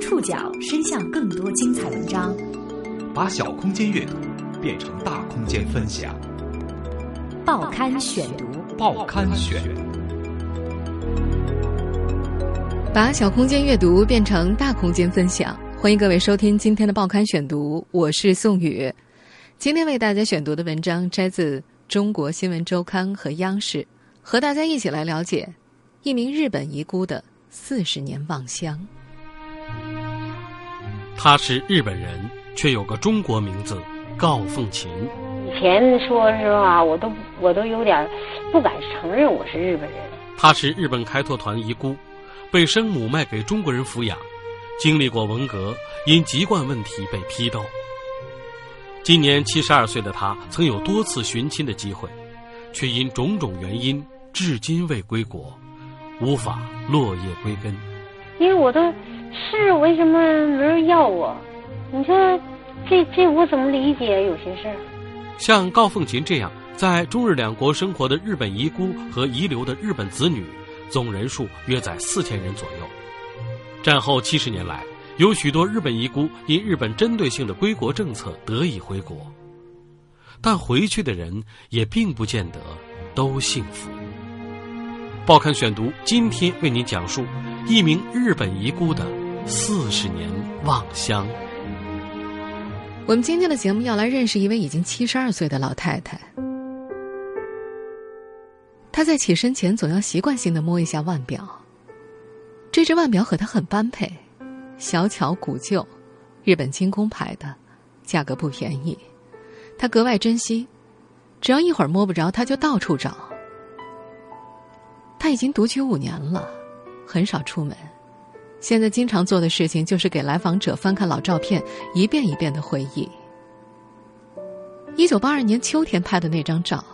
触角伸向更多精彩文章，把小空间阅读变成大空间分享。报刊选读，报刊选，把小空间阅读变成大空间分享。欢迎各位收听今天的报刊选读，我是宋宇。今天为大家选读的文章摘自《中国新闻周刊》和央视，和大家一起来了解一名日本遗孤的四十年望乡。他是日本人，却有个中国名字高凤琴。以前说实话，我都我都有点不敢承认我是日本人。他是日本开拓团遗孤，被生母卖给中国人抚养，经历过文革，因籍贯问题被批斗。今年七十二岁的他，曾有多次寻亲的机会，却因种种原因，至今未归国，无法落叶归根。因为我都。是为什么没人要我？你说，这这我怎么理解？有些事儿，像高凤琴这样在中日两国生活的日本遗孤和遗留的日本子女，总人数约在四千人左右。战后七十年来，有许多日本遗孤因日本针对性的归国政策得以回国，但回去的人也并不见得都幸福。报刊选读今天为您讲述一名日本遗孤的。四十年望乡。我们今天的节目要来认识一位已经七十二岁的老太太。她在起身前总要习惯性的摸一下腕表。这只腕表和她很般配，小巧古旧，日本精工牌的，价格不便宜。她格外珍惜，只要一会儿摸不着，她就到处找。她已经独居五年了，很少出门。现在经常做的事情就是给来访者翻看老照片，一遍一遍的回忆。一九八二年秋天拍的那张照，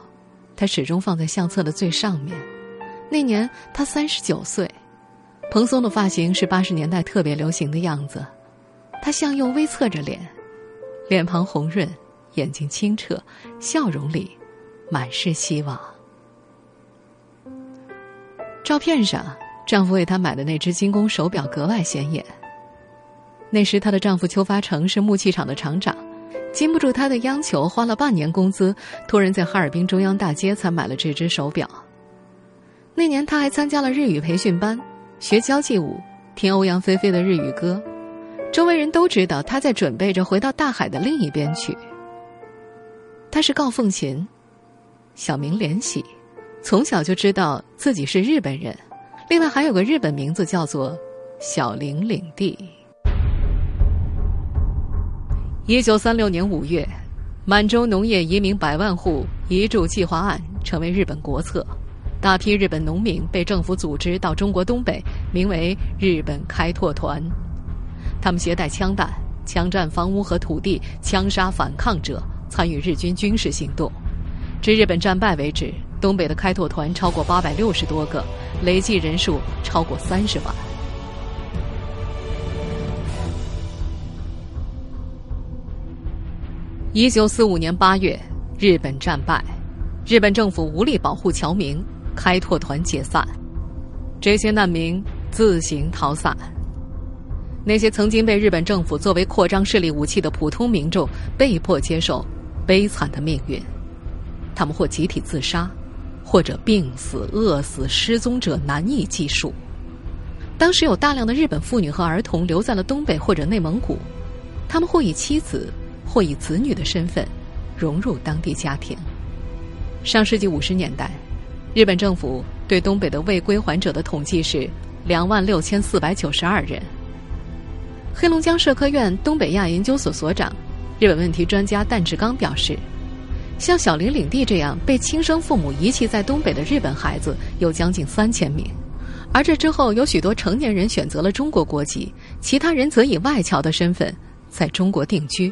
他始终放在相册的最上面。那年他三十九岁，蓬松的发型是八十年代特别流行的样子。他向右微侧着脸，脸庞红润，眼睛清澈，笑容里满是希望。照片上。丈夫为她买的那只精工手表格外显眼。那时她的丈夫邱发成是木器厂的厂长，经不住她的央求，花了半年工资，托人在哈尔滨中央大街才买了这只手表。那年她还参加了日语培训班，学交际舞，听欧阳菲菲的日语歌，周围人都知道她在准备着回到大海的另一边去。她是高凤琴，小名莲喜，从小就知道自己是日本人。另外还有个日本名字叫做小林领地。一九三六年五月，满洲农业移民百万户移住计划案成为日本国策，大批日本农民被政府组织到中国东北，名为日本开拓团。他们携带枪弹，枪占房屋和土地，枪杀反抗者，参与日军军事行动。至日本战败为止。东北的开拓团超过八百六十多个，累计人数超过三十万。一九四五年八月，日本战败，日本政府无力保护侨民，开拓团解散，这些难民自行逃散。那些曾经被日本政府作为扩张势力武器的普通民众，被迫接受悲惨的命运，他们或集体自杀。或者病死、饿死、失踪者难以计数。当时有大量的日本妇女和儿童留在了东北或者内蒙古，他们或以妻子，或以子女的身份融入当地家庭。上世纪五十年代，日本政府对东北的未归还者的统计是两万六千四百九十二人。黑龙江社科院东北亚研究所所长、日本问题专家旦志刚表示。像小林领地这样被亲生父母遗弃在东北的日本孩子有将近三千名，而这之后有许多成年人选择了中国国籍，其他人则以外侨的身份在中国定居。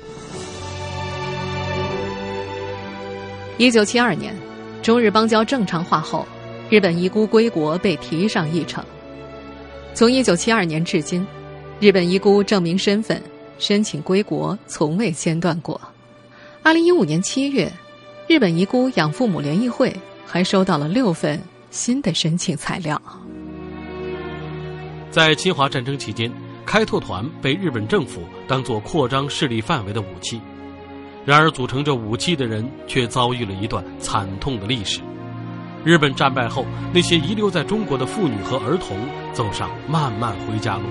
一九七二年，中日邦交正常化后，日本遗孤归国被提上议程。从一九七二年至今，日本遗孤证明身份、申请归国从未间断过。二零一五年七月。日本遗孤养父母联谊会还收到了六份新的申请材料。在侵华战争期间，开拓团被日本政府当作扩张势力范围的武器。然而，组成这武器的人却遭遇了一段惨痛的历史。日本战败后，那些遗留在中国的妇女和儿童走上漫漫回家路。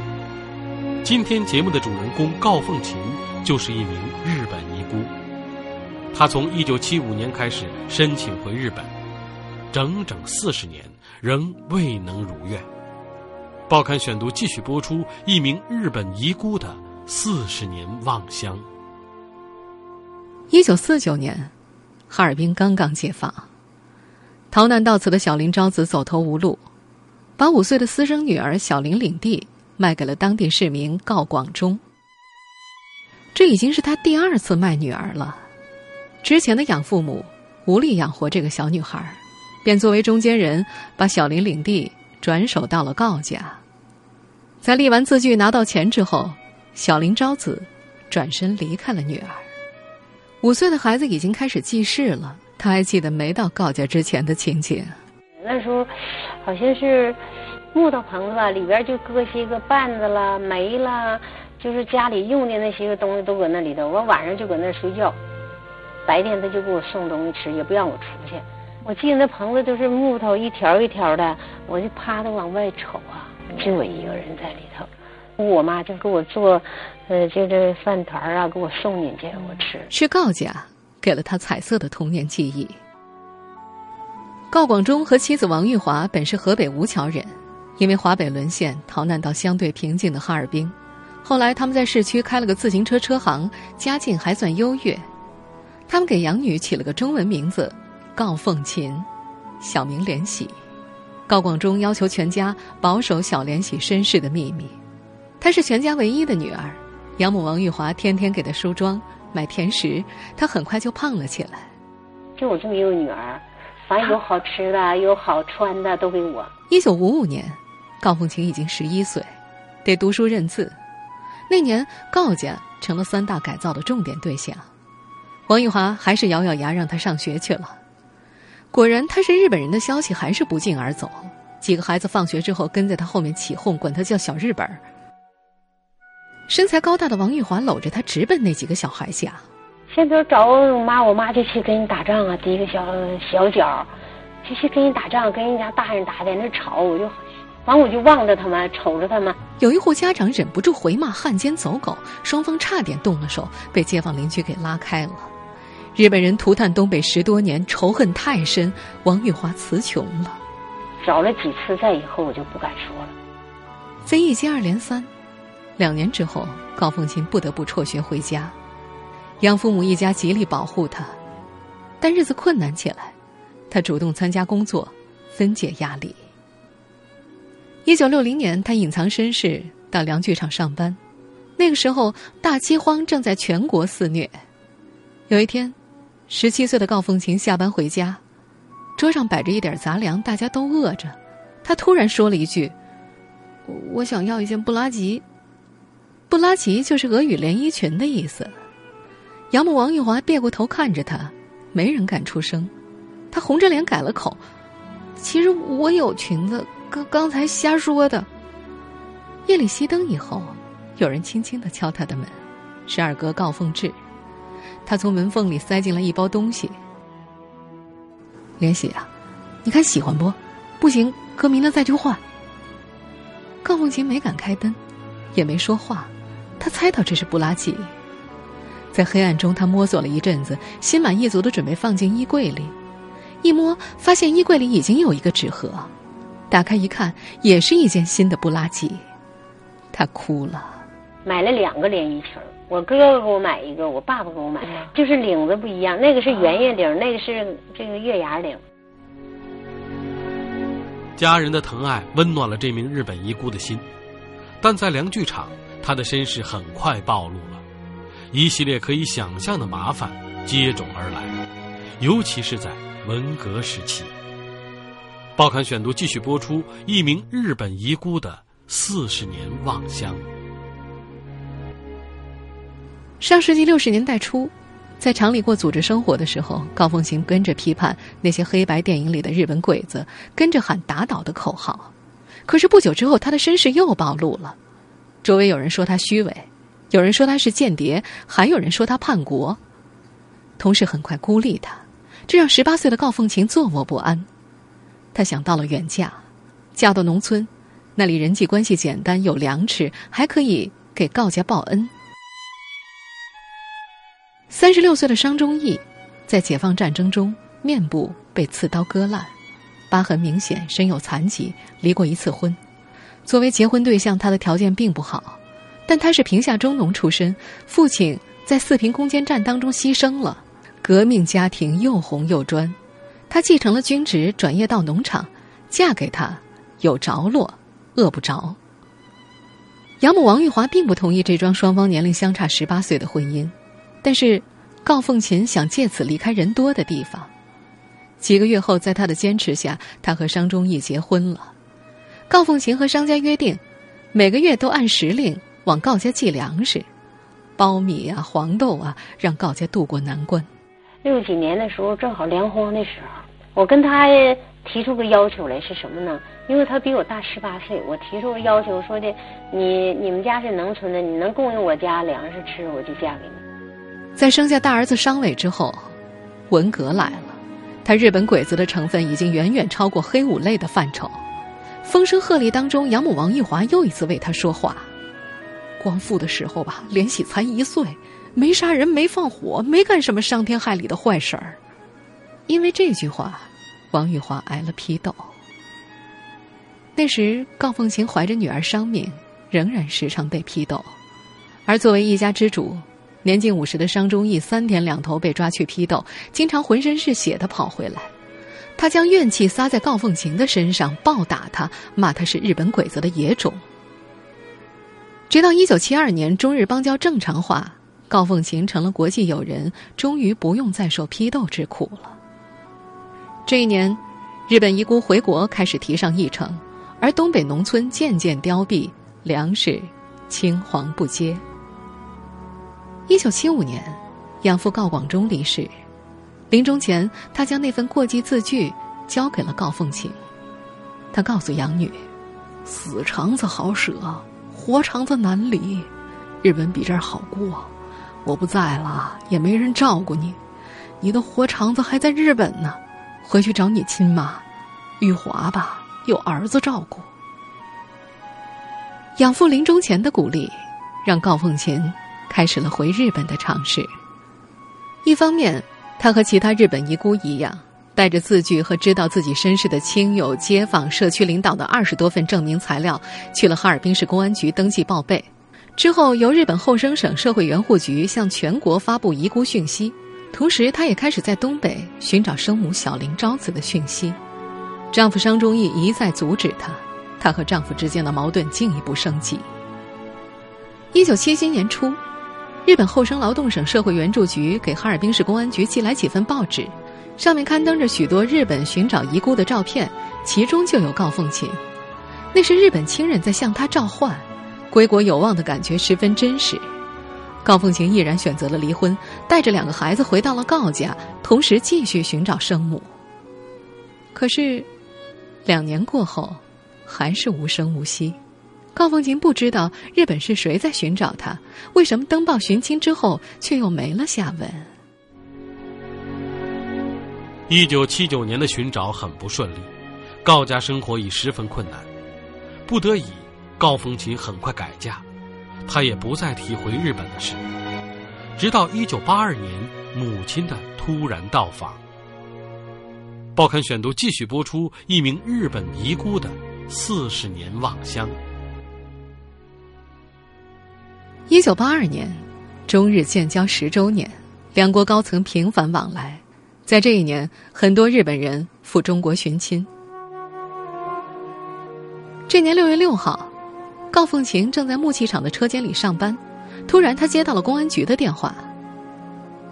今天节目的主人公高凤琴就是一名日本他。从1975年开始申请回日本，整整四十年仍未能如愿。报刊选读继续播出一名日本遗孤的四十年望乡。一九四九年，哈尔滨刚刚解放，逃难到此的小林昭子走投无路，把五岁的私生女儿小林领地卖给了当地市民告广忠。这已经是他第二次卖女儿了。之前的养父母无力养活这个小女孩，便作为中间人把小林领地转手到了告家。在立完字据拿到钱之后，小林昭子转身离开了女儿。五岁的孩子已经开始记事了，他还记得没到告家之前的情景。那时候好像是木头棚子吧，里边就搁些个绊子啦、煤啦，就是家里用的那些个东西都搁那里头。我晚上就搁那睡觉，白天他就给我送东西吃，也不让我出去。我记得那棚子都是木头，一条一条的，我就趴着往外瞅啊，就我一个人在里头。我妈就给我做，呃，就这饭团啊，给我送进去，我吃。去告家，给了他彩色的童年记忆。告广忠和妻子王玉华本是河北吴桥人，因为华北沦陷，逃难到相对平静的哈尔滨。后来他们在市区开了个自行车车行，家境还算优越。他们给养女起了个中文名字，告凤琴，小名莲喜。高广忠要求全家保守小莲喜身世的秘密。她是全家唯一的女儿，养母王玉华天天给她梳妆、买甜食，她很快就胖了起来。就我这么一个女儿，反正有好吃的、有好穿的都给我。一九五五年，高凤琴已经十一岁，得读书认字。那年，高家成了三大改造的重点对象，王玉华还是咬咬牙让他上学去了。果然，他是日本人的消息还是不胫而走。几个孩子放学之后跟在他后面起哄，管他叫小日本儿。身材高大的王玉华搂着他，直奔那几个小孩家。先头找我妈，我妈就去跟人打仗啊，第一个小小脚，就去跟人打仗，跟人家大人打，在那吵，我就，完我就望着他们，瞅着他们。有一户家长忍不住回骂汉奸走狗，双方差点动了手，被街坊邻居给拉开了。日本人涂炭东北十多年，仇恨太深，王玉华词穷了。找了几次，再以后我就不敢说了。非议接二连三。两年之后，高凤琴不得不辍学回家，养父母一家极力保护她，但日子困难起来，她主动参加工作，分解压力。一九六零年，她隐藏身世到良剧厂上班，那个时候大饥荒正在全国肆虐。有一天，十七岁的高凤琴下班回家，桌上摆着一点杂粮，大家都饿着，她突然说了一句：“我想要一件布拉吉。”布拉吉就是俄语连衣裙的意思。养母王玉华别过头看着他，没人敢出声。他红着脸改了口：“其实我有裙子，刚刚才瞎说的。”夜里熄灯以后，有人轻轻的敲他的门，是二哥高凤志。他从门缝里塞进了一包东西。莲喜啊，你看喜欢不？不行，哥明了再去换。高凤琴没敢开灯，也没说话。他猜到这是布拉吉，在黑暗中，他摸索了一阵子，心满意足的准备放进衣柜里。一摸，发现衣柜里已经有一个纸盒，打开一看，也是一件新的布拉吉。他哭了。买了两个连衣裙，我哥哥给我买一个，我爸爸给我买，就是领子不一样，那个是圆月领，那个是这个月牙领。家人的疼爱温暖了这名日本遗孤的心，但在良剧场。他的身世很快暴露了，一系列可以想象的麻烦接踵而来，尤其是在文革时期。报刊选读继续播出一名日本遗孤的四十年望乡。上世纪六十年代初，在厂里过组织生活的时候，高凤琴跟着批判那些黑白电影里的日本鬼子，跟着喊“打倒”的口号。可是不久之后，他的身世又暴露了。周围有人说他虚伪，有人说他是间谍，还有人说他叛国。同事很快孤立他，这让十八岁的高凤琴坐卧不安。他想到了远嫁，嫁到农村，那里人际关系简单，有粮食，还可以给高家报恩。三十六岁的商忠义，在解放战争中面部被刺刀割烂，疤痕明显，身有残疾，离过一次婚。作为结婚对象，他的条件并不好，但他是贫下中农出身，父亲在四平攻坚战当中牺牲了，革命家庭又红又专。他继承了军职，转业到农场，嫁给他，有着落，饿不着。养母王玉华并不同意这桩双方年龄相差十八岁的婚姻，但是高凤琴想借此离开人多的地方。几个月后，在他的坚持下，他和商忠义结婚了。高凤琴和商家约定，每个月都按时令往高家寄粮食，苞米啊、黄豆啊，让高家渡过难关。六几年的时候，正好粮荒的时候。我跟他提出个要求来是什么呢？因为他比我大十八岁，我提出个要求说的，你你们家是农村的，你能供应我家粮食吃，我就嫁给你。在生下大儿子商伟之后，文革来了，他日本鬼子的成分已经远远超过黑五类的范畴。风声鹤唳当中，养母王玉华又一次为他说话。光复的时候吧，连喜才一岁，没杀人，没放火，没干什么伤天害理的坏事儿。因为这句话，王玉华挨了批斗。那时，高凤琴怀着女儿伤命，仍然时常被批斗。而作为一家之主，年近五十的商忠义三天两头被抓去批斗，经常浑身是血的跑回来。他将怨气撒在高凤琴的身上，暴打他，骂他是日本鬼子的野种。直到一九七二年，中日邦交正常化，高凤琴成了国际友人，终于不用再受批斗之苦了。这一年，日本遗孤回国开始提上议程，而东北农村渐渐凋敝，粮食青黄不接。一九七五年，养父高广忠离世，临终前，他将那份过继字据交给了高凤琴。他告诉养女：“死肠子好舍，活肠子难离。日本比这儿好过，我不在了，也没人照顾你，你的活肠子还在日本呢。”回去找你亲妈，玉华吧，有儿子照顾。养父临终前的鼓励，让高凤琴开始了回日本的尝试。一方面，他和其他日本遗孤一样，带着字据和知道自己身世的亲友、街坊、社区领导的二十多份证明材料，去了哈尔滨市公安局登记报备。之后，由日本厚生省社会援护局向全国发布遗孤讯息。同时，她也开始在东北寻找生母小林昭子的讯息。丈夫商忠义一再阻止她，她和丈夫之间的矛盾进一步升级。一九七七年初，日本厚生劳动省社会援助局给哈尔滨市公安局寄来几份报纸，上面刊登着许多日本寻找遗孤的照片，其中就有高凤琴。那是日本亲人在向她召唤，归国有望的感觉十分真实。高凤琴毅然选择了离婚，带着两个孩子回到了高家，同时继续寻找生母。可是，两年过后，还是无声无息。高凤琴不知道日本是谁在寻找她，为什么登报寻亲之后却又没了下文？一九七九年的寻找很不顺利，高家生活已十分困难，不得已，高凤琴很快改嫁。他也不再提回日本的事，直到一九八二年母亲的突然到访。报刊选读继续播出一名日本遗孤的四十年望乡。一九八二年，中日建交十周年，两国高层频繁往来，在这一年，很多日本人赴中国寻亲。这年六月六号。高凤琴正在木器厂的车间里上班，突然她接到了公安局的电话。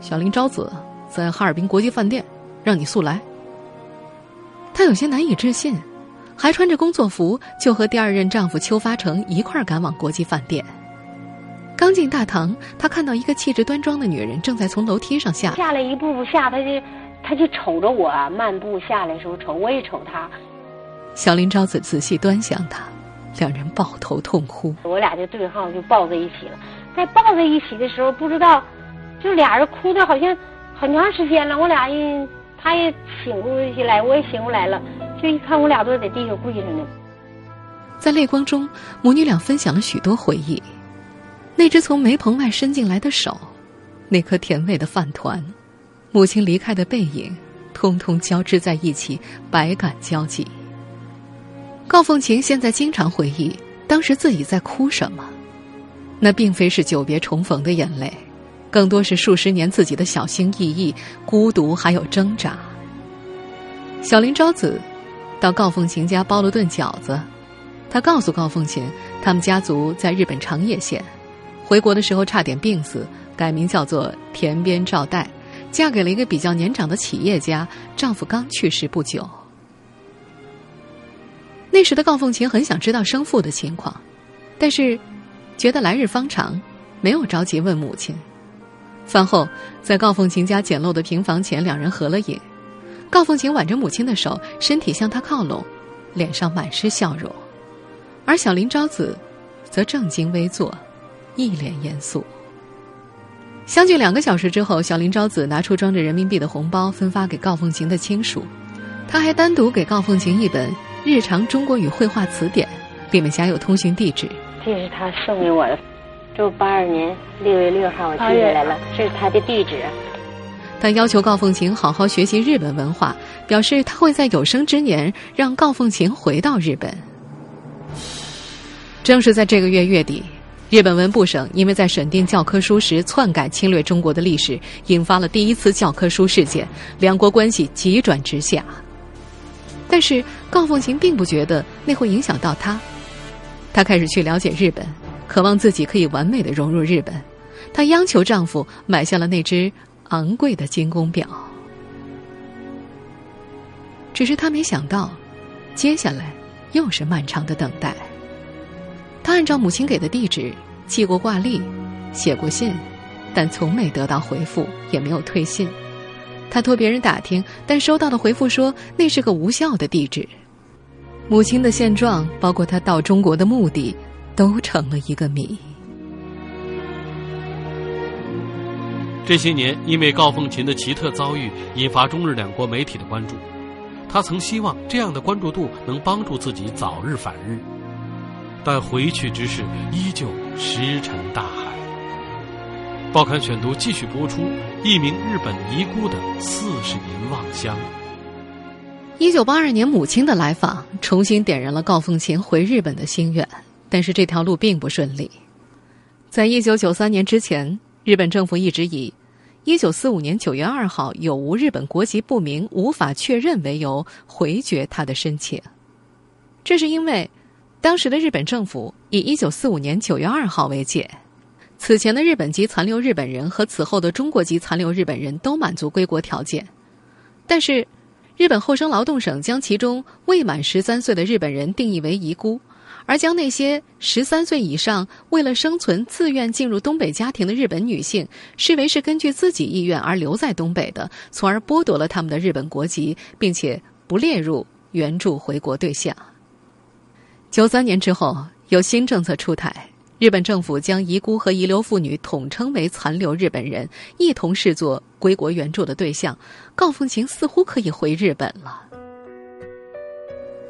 小林昭子在哈尔滨国际饭店，让你速来。她有些难以置信，还穿着工作服，就和第二任丈夫邱发成一块赶往国际饭店。刚进大堂，他看到一个气质端庄的女人正在从楼梯上下。下来一步步下，他就他就瞅着我漫步下来的时候瞅，我也瞅他。小林昭子仔细端详他。两人抱头痛哭。我俩就对号就抱在一起了，在抱在一起的时候，不知道就俩人哭的好像很长时间了。我俩一他也醒过起来，我也醒过来了，就一看我俩都在地上跪着呢。在泪光中，母女俩分享了许多回忆。那只从煤棚外伸进来的手，那颗甜味的饭团，母亲离开的背影，通通交织在一起，百感交集。高凤琴现在经常回忆当时自己在哭什么，那并非是久别重逢的眼泪，更多是数十年自己的小心翼翼、孤独还有挣扎。小林昭子到高凤琴家包了顿饺子，他告诉高凤琴，他们家族在日本长野县。回国的时候差点病死，改名叫做田边照代，嫁给了一个比较年长的企业家，丈夫刚去世不久。那时的高凤琴很想知道生父的情况，但是觉得来日方长，没有着急问母亲。饭后，在高凤琴家简陋的平房前，两人合了影。高凤琴挽着母亲的手，身体向她靠拢，脸上满是笑容，而小林昭子则正襟危坐。一脸严肃。相距两个小时之后，小林昭子拿出装着人民币的红包，分发给高凤琴的亲属。他还单独给高凤琴一本《日常中国语绘画词典》，里面夹有通讯地址。这是他送给我的，就八二年六月六号我寄下来了，这是他的地址。他要求高凤琴好好学习日本文化，表示他会在有生之年让高凤琴回到日本。正是在这个月月底。日本文部省因为在审定教科书时篡改侵略中国的历史，引发了第一次教科书事件，两国关系急转直下。但是高凤琴并不觉得那会影响到她，她开始去了解日本，渴望自己可以完美的融入日本。她央求丈夫买下了那只昂贵的精工表，只是她没想到，接下来又是漫长的等待。她按照母亲给的地址寄过挂历，写过信，但从没得到回复，也没有退信。他托别人打听，但收到的回复说那是个无效的地址。母亲的现状，包括他到中国的目的，都成了一个谜。这些年，因为高凤琴的奇特遭遇，引发中日两国媒体的关注。他曾希望这样的关注度能帮助自己早日返日。但回去之事依旧石沉大海。报刊选读继续播出一名日本遗孤的四十年望乡。一九八二年，母亲的来访重新点燃了高凤琴回日本的心愿，但是这条路并不顺利。在一九九三年之前，日本政府一直以一九四五年九月二号有无日本国籍不明，无法确认为由回绝他的申请。这是因为。当时的日本政府以一九四五年九月二号为界，此前的日本籍残留日本人和此后的中国籍残留日本人都满足归国条件，但是，日本厚生劳动省将其中未满十三岁的日本人定义为遗孤，而将那些十三岁以上为了生存自愿进入东北家庭的日本女性视为是根据自己意愿而留在东北的，从而剥夺了他们的日本国籍，并且不列入援助回国对象。九三年之后，有新政策出台，日本政府将遗孤和遗留妇女统称为残留日本人，一同视作归国援助的对象。高凤琴似乎可以回日本了。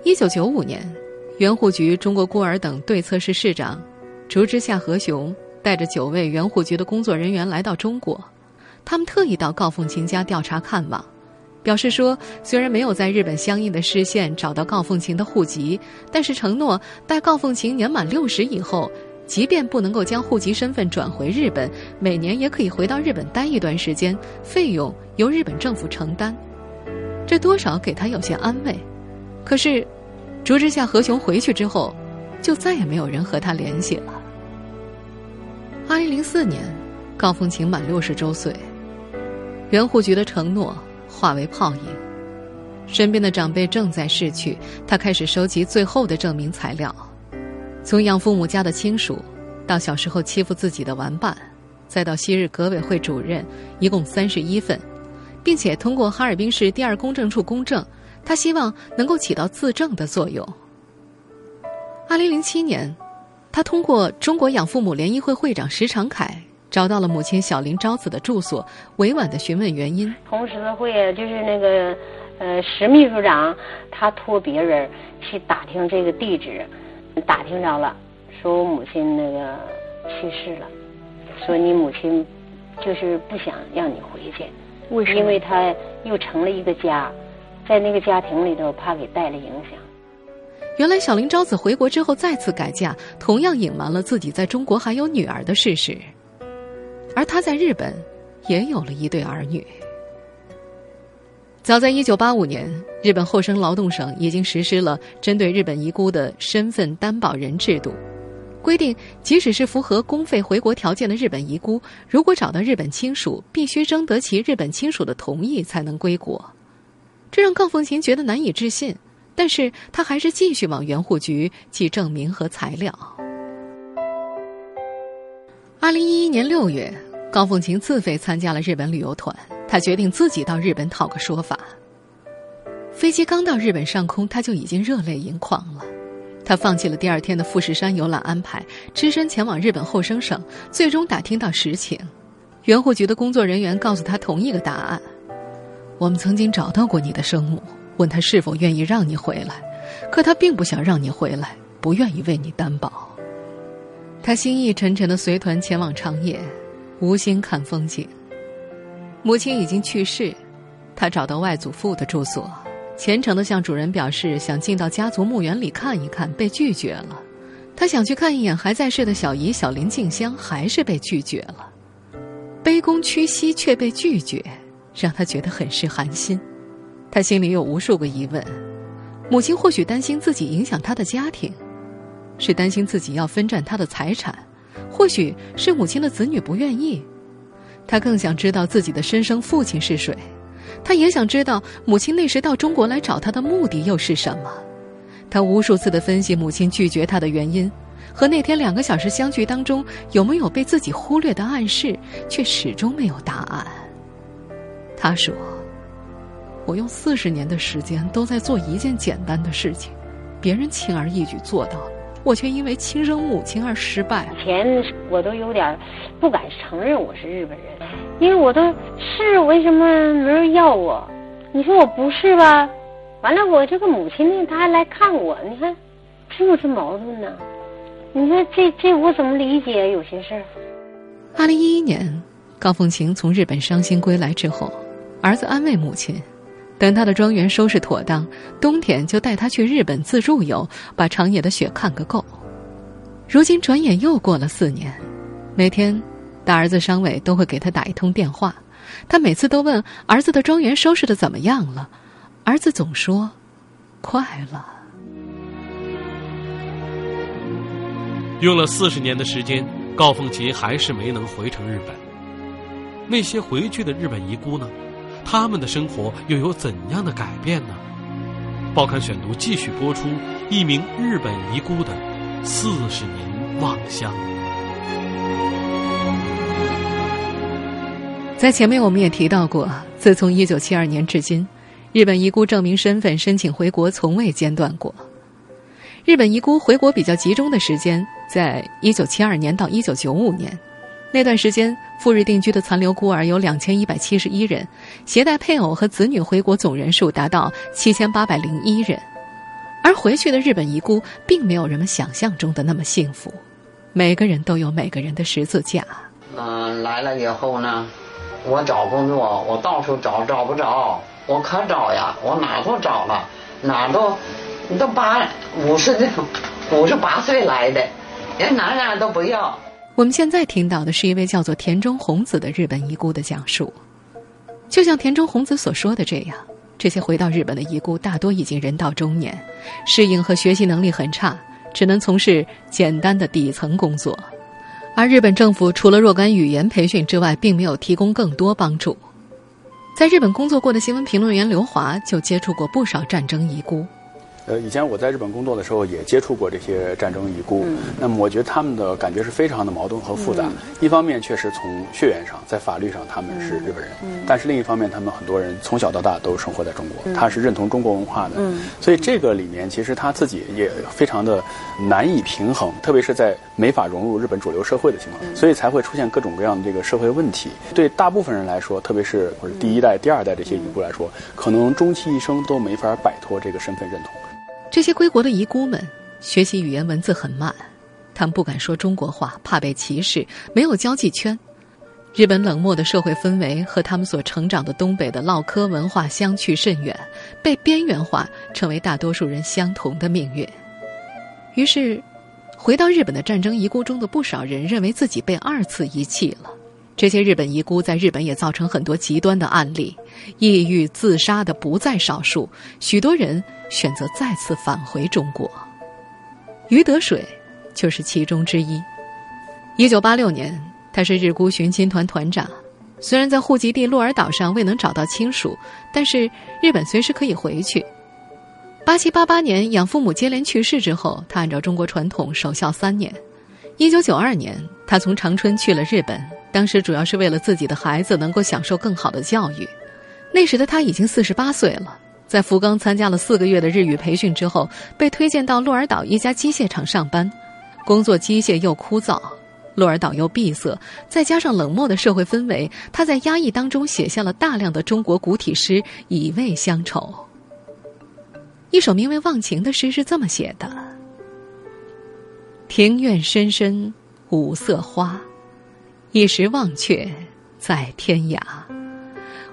一九九五年，原户局中国孤儿等对策室室长竹之下和雄带着九位原户局的工作人员来到中国，他们特意到高凤琴家调查看望。表示说，虽然没有在日本相应的市县找到高凤琴的户籍，但是承诺待高凤琴年满六十以后，即便不能够将户籍身份转回日本，每年也可以回到日本待一段时间，费用由日本政府承担。这多少给他有些安慰。可是，竹之下和雄回去之后，就再也没有人和他联系了。二零零四年，高凤琴满六十周岁，原户局的承诺。化为泡影，身边的长辈正在逝去，他开始收集最后的证明材料，从养父母家的亲属，到小时候欺负自己的玩伴，再到昔日革委会主任，一共三十一份，并且通过哈尔滨市第二公证处公证，他希望能够起到自证的作用。二零零七年，他通过中国养父母联谊会会长石长凯找到了母亲小林昭子的住所，委婉的询问原因。红十字会就是那个呃石秘书长，他托别人去打听这个地址，打听着了，说我母亲那个去世了，说你母亲就是不想让你回去，为什么？因为他又成了一个家，在那个家庭里头怕给带来影响。原来小林昭子回国之后再次改嫁，同样隐瞒了自己在中国还有女儿的事实。而他在日本也有了一对儿女。早在一九八五年，日本厚生劳动省已经实施了针对日本遗孤的身份担保人制度，规定即使是符合公费回国条件的日本遗孤，如果找到日本亲属，必须征得其日本亲属的同意才能归国。这让高凤琴觉得难以置信。但是他还是继续往原户局寄证明和材料。二零一一年六月，高凤琴自费参加了日本旅游团，她决定自己到日本讨个说法。飞机刚到日本上空，她就已经热泪盈眶了。她放弃了第二天的富士山游览安排，只身前往日本厚生省，最终打听到实情。原户局的工作人员告诉他同一个答案：我们曾经找到过你的生母。问他是否愿意让你回来，可他并不想让你回来，不愿意为你担保。他心意沉沉的随团前往长野，无心看风景。母亲已经去世，他找到外祖父的住所，虔诚的向主人表示想进到家族墓园里看一看，被拒绝了。他想去看一眼还在世的小姨小林静香，还是被拒绝了。卑躬屈膝却被拒绝，让他觉得很是寒心。他心里有无数个疑问：母亲或许担心自己影响他的家庭，是担心自己要分占他的财产，或许是母亲的子女不愿意。他更想知道自己的生身父亲是谁，他也想知道母亲那时到中国来找他的目的又是什么。他无数次的分析母亲拒绝他的原因，和那天两个小时相聚当中有没有被自己忽略的暗示，却始终没有答案。他说。我用四十年的时间都在做一件简单的事情，别人轻而易举做到了，我却因为亲生母亲而失败。以前我都有点不敢承认我是日本人，因为我都是为什么没人要我？你说我不是吧？完了，我这个母亲呢，她还来看我，你看是不是矛盾呢？你说这这我怎么理解有些事儿？二零一一年，高凤琴从日本伤心归来之后，儿子安慰母亲。等他的庄园收拾妥当，冬天就带他去日本自助游，把长野的雪看个够。如今转眼又过了四年，每天，大儿子商伟都会给他打一通电话，他每次都问儿子的庄园收拾的怎么样了，儿子总说，快了。用了四十年的时间，高凤琴还是没能回成日本。那些回去的日本遗孤呢？他们的生活又有怎样的改变呢？报刊选读继续播出一名日本遗孤的四十年望乡。在前面我们也提到过，自从一九七二年至今，日本遗孤证明身份申请回国从未间断过。日本遗孤回国比较集中的时间，在一九七二年到一九九五年。那段时间，赴日定居的残留孤儿有两千一百七十一人，携带配偶和子女回国总人数达到七千八百零一人。而回去的日本遗孤，并没有人们想象中的那么幸福。每个人都有每个人的十字架。嗯，来了以后呢，我找工作，我到处找，找不着。我可找呀，我哪都找了，哪都，你都八五十的，五十八岁来的，人哪哪都不要。我们现在听到的是一位叫做田中宏子的日本遗孤的讲述。就像田中宏子所说的这样，这些回到日本的遗孤大多已经人到中年，适应和学习能力很差，只能从事简单的底层工作。而日本政府除了若干语言培训之外，并没有提供更多帮助。在日本工作过的新闻评论员刘华就接触过不少战争遗孤。呃，以前我在日本工作的时候也接触过这些战争遗孤，那么我觉得他们的感觉是非常的矛盾和复杂。一方面确实从血缘上，在法律上他们是日本人，但是另一方面他们很多人从小到大都生活在中国，他是认同中国文化的，所以这个里面其实他自己也非常的难以平衡，特别是在没法融入日本主流社会的情况，所以才会出现各种各样的这个社会问题。对大部分人来说，特别是或者第一代、第二代这些遗孤来说，可能终其一生都没法摆脱这个身份认同。这些归国的遗孤们学习语言文字很慢，他们不敢说中国话，怕被歧视，没有交际圈。日本冷漠的社会氛围和他们所成长的东北的唠嗑文化相去甚远，被边缘化成为大多数人相同的命运。于是，回到日本的战争遗孤中的不少人认为自己被二次遗弃了。这些日本遗孤在日本也造成很多极端的案例，抑郁自杀的不在少数，许多人。选择再次返回中国，余德水就是其中之一。一九八六年，他是日孤寻亲团团长。虽然在户籍地鹿儿岛上未能找到亲属，但是日本随时可以回去。八七八八年，养父母接连去世之后，他按照中国传统守孝三年。一九九二年，他从长春去了日本，当时主要是为了自己的孩子能够享受更好的教育。那时的他已经四十八岁了。在福冈参加了四个月的日语培训之后，被推荐到鹿儿岛一家机械厂上班，工作机械又枯燥，鹿儿岛又闭塞，再加上冷漠的社会氛围，他在压抑当中写下了大量的中国古体诗，以慰乡愁。一首名为《忘情》的诗是这么写的：“庭院深深五色花，一时忘却在天涯。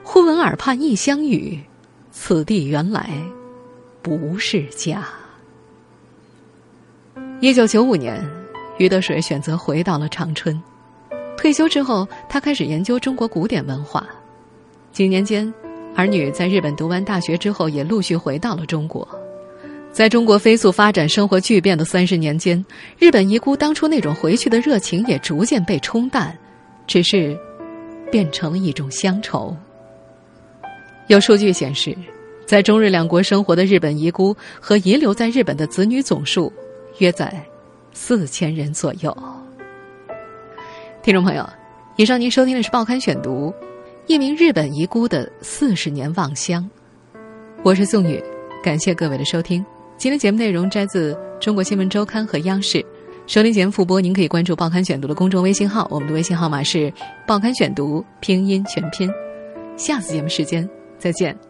忽闻耳畔异乡语。”此地原来不是家。一九九五年，余德水选择回到了长春。退休之后，他开始研究中国古典文化。几年间，儿女在日本读完大学之后，也陆续回到了中国。在中国飞速发展、生活巨变的三十年间，日本遗孤当初那种回去的热情也逐渐被冲淡，只是变成了一种乡愁。有数据显示，在中日两国生活的日本遗孤和遗留在日本的子女总数约在四千人左右。听众朋友，以上您收听的是《报刊选读》，一名日本遗孤的四十年望乡。我是宋宇，感谢各位的收听。今天节目内容摘自《中国新闻周刊》和央视。收听节目复播，您可以关注《报刊选读》的公众微信号，我们的微信号码是《报刊选读》拼音全拼。下次节目时间。再见。